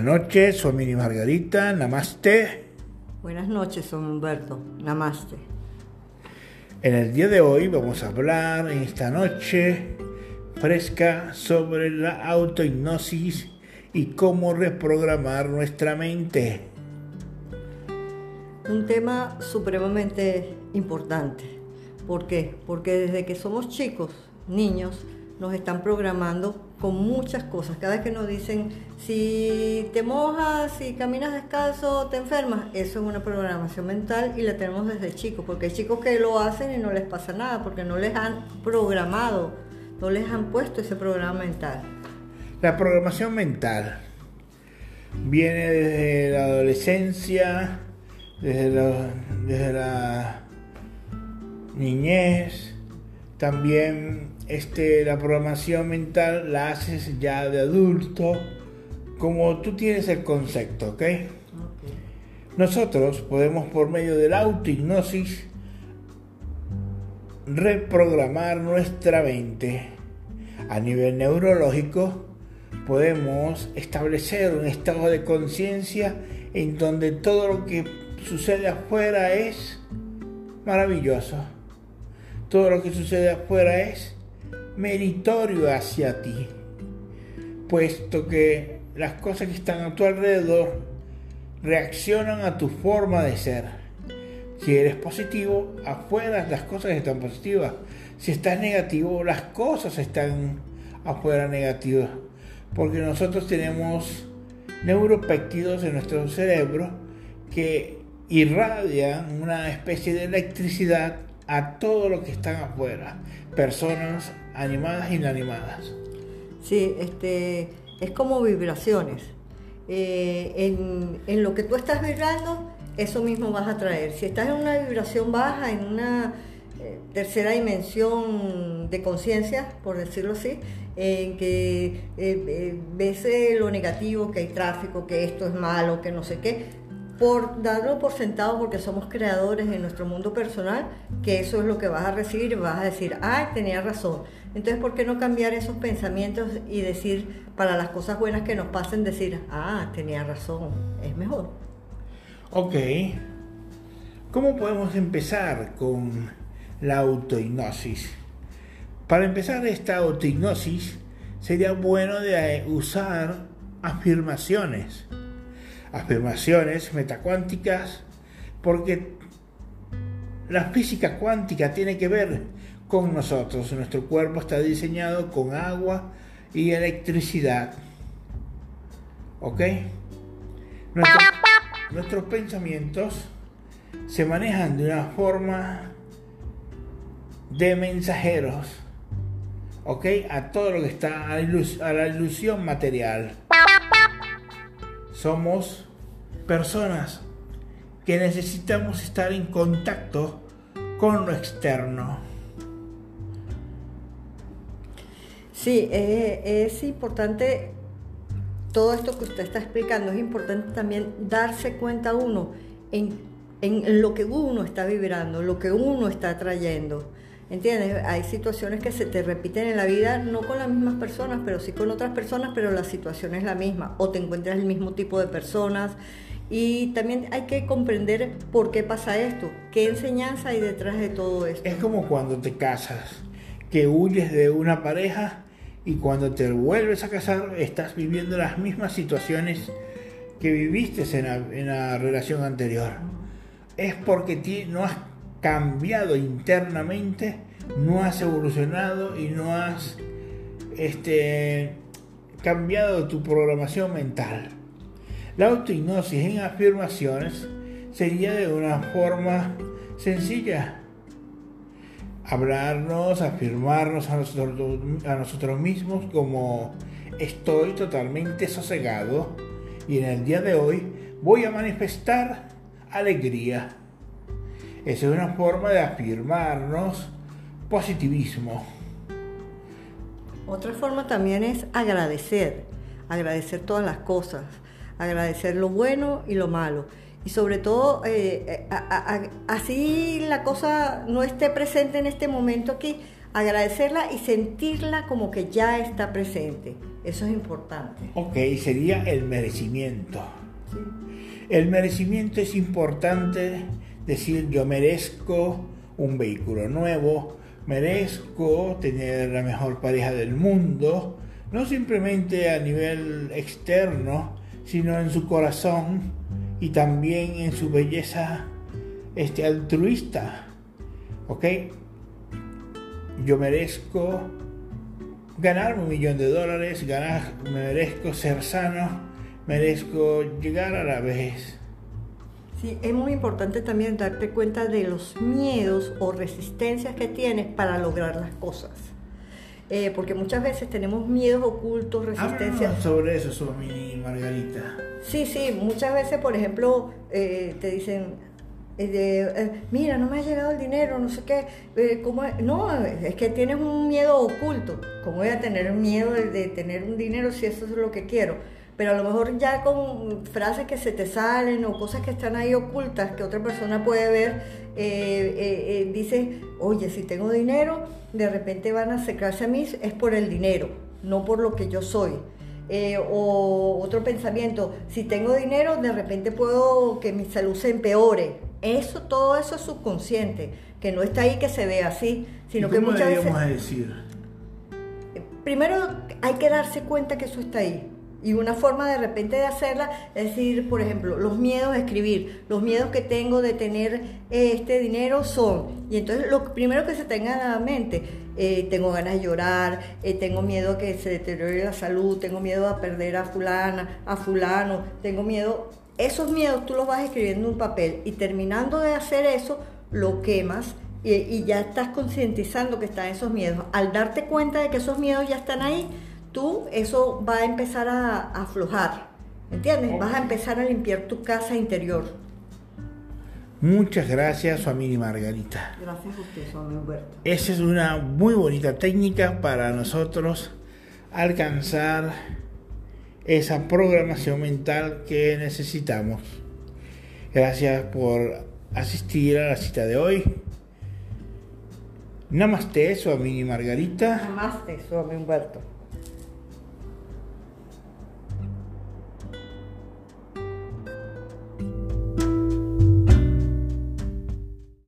Buenas noches, soy Mini Margarita, Namaste. Buenas noches, soy Humberto, Namaste. En el día de hoy vamos a hablar en esta noche fresca sobre la autohipnosis y cómo reprogramar nuestra mente. Un tema supremamente importante. ¿Por qué? Porque desde que somos chicos, niños, nos están programando con muchas cosas. Cada vez que nos dicen, si te mojas, si caminas descalzo, te enfermas, eso es una programación mental y la tenemos desde chicos, porque hay chicos que lo hacen y no les pasa nada, porque no les han programado, no les han puesto ese programa mental. La programación mental viene desde la adolescencia, desde la, desde la niñez, también este, la programación mental la haces ya de adulto, como tú tienes el concepto, ¿ok? Nosotros podemos por medio de la autohipnosis reprogramar nuestra mente. A nivel neurológico podemos establecer un estado de conciencia en donde todo lo que sucede afuera es maravilloso. Todo lo que sucede afuera es meritorio hacia ti, puesto que las cosas que están a tu alrededor reaccionan a tu forma de ser. Si eres positivo, afuera las cosas están positivas. Si estás negativo, las cosas están afuera negativas. Porque nosotros tenemos neuropéptidos en nuestro cerebro que irradian una especie de electricidad a todo lo que están afuera. Personas, animadas e inanimadas. Sí, este, es como vibraciones. Eh, en, lo que tú estás vibrando, eso mismo vas a traer. Si estás en una vibración baja, en una eh, tercera dimensión de conciencia, por decirlo así, en que eh, ves lo negativo, que hay tráfico, que esto es malo, que no sé qué, por darlo por sentado porque somos creadores en nuestro mundo personal, que eso es lo que vas a recibir vas a decir, ah, tenía razón. Entonces, ¿por qué no cambiar esos pensamientos y decir, para las cosas buenas que nos pasen, decir, ah, tenía razón, es mejor? Ok. ¿Cómo podemos empezar con la autohipnosis? Para empezar esta autohipnosis, sería bueno de usar afirmaciones afirmaciones metacuánticas, porque la física cuántica tiene que ver con nosotros. Nuestro cuerpo está diseñado con agua y electricidad. ¿Ok? nuestros pensamientos se manejan de una forma de mensajeros. ¿Ok? A todo lo que está a la ilusión material somos personas que necesitamos estar en contacto con lo externo. Sí, eh, es importante todo esto que usted está explicando, es importante también darse cuenta uno en, en lo que uno está vibrando, lo que uno está trayendo. ¿Entiendes? Hay situaciones que se te repiten en la vida, no con las mismas personas, pero sí con otras personas, pero la situación es la misma. O te encuentras el mismo tipo de personas. Y también hay que comprender por qué pasa esto, qué enseñanza hay detrás de todo esto. Es como cuando te casas, que huyes de una pareja y cuando te vuelves a casar estás viviendo las mismas situaciones que viviste en la, en la relación anterior. Es porque no has cambiado internamente, no has evolucionado y no has este, cambiado tu programación mental. La autohipnosis en afirmaciones sería de una forma sencilla. Hablarnos, afirmarnos a nosotros, a nosotros mismos como estoy totalmente sosegado y en el día de hoy voy a manifestar alegría esa es una forma de afirmarnos positivismo. Otra forma también es agradecer, agradecer todas las cosas, agradecer lo bueno y lo malo. Y sobre todo, eh, así la cosa no esté presente en este momento aquí, agradecerla y sentirla como que ya está presente. Eso es importante. Ok, sería el merecimiento. El merecimiento es importante decir yo merezco un vehículo nuevo, merezco tener la mejor pareja del mundo, no simplemente a nivel externo, sino en su corazón y también en su belleza este, altruista. ¿Ok? Yo merezco ganar un millón de dólares, ganar, merezco ser sano, merezco llegar a la vejez. Sí, es muy importante también darte cuenta de los miedos o resistencias que tienes para lograr las cosas. Eh, porque muchas veces tenemos miedos ocultos, resistencias. sobre eso, Suami Margarita. Sí, sí, muchas veces, por ejemplo, eh, te dicen, eh, mira, no me ha llegado el dinero, no sé qué. ¿cómo No, es que tienes un miedo oculto. ¿Cómo voy a tener miedo de tener un dinero si eso es lo que quiero? Pero a lo mejor ya con frases que se te salen o cosas que están ahí ocultas que otra persona puede ver, eh, eh, eh, dice, oye, si tengo dinero, de repente van a acercarse a mí, es por el dinero, no por lo que yo soy. o otro pensamiento, si tengo dinero, de repente puedo que mi salud se empeore. Eso, todo eso es subconsciente, que no está ahí que se ve así, sino que muchas veces... decir? Primero hay que darse cuenta que eso está ahí y una forma de repente de hacerla es decir, por ejemplo, los miedos de escribir, los miedos que tengo de tener este dinero son, y entonces lo primero que se tenga en la mente, eh, tengo ganas de llorar, eh, tengo miedo a que se deteriore la salud, tengo miedo a perder a fulana, a fulano, tengo miedo, esos miedos tú los vas escribiendo en un papel y terminando de hacer eso, lo quemas y ya estás concientizando que están esos miedos. Al darte cuenta de que esos miedos ya están ahí, tú eso va a empezar a, aflojar, ¿entiendes? Vas a empezar a limpiar tu casa interior. Muchas gracias, Suamini Margarita. Gracias a usted, Suami Humberto. Esa es una muy bonita técnica para nosotros alcanzar esa programación mental que necesitamos. Gracias por asistir a la cita de hoy. Namaste, Suamini Margarita. Namaste, Suami Humberto.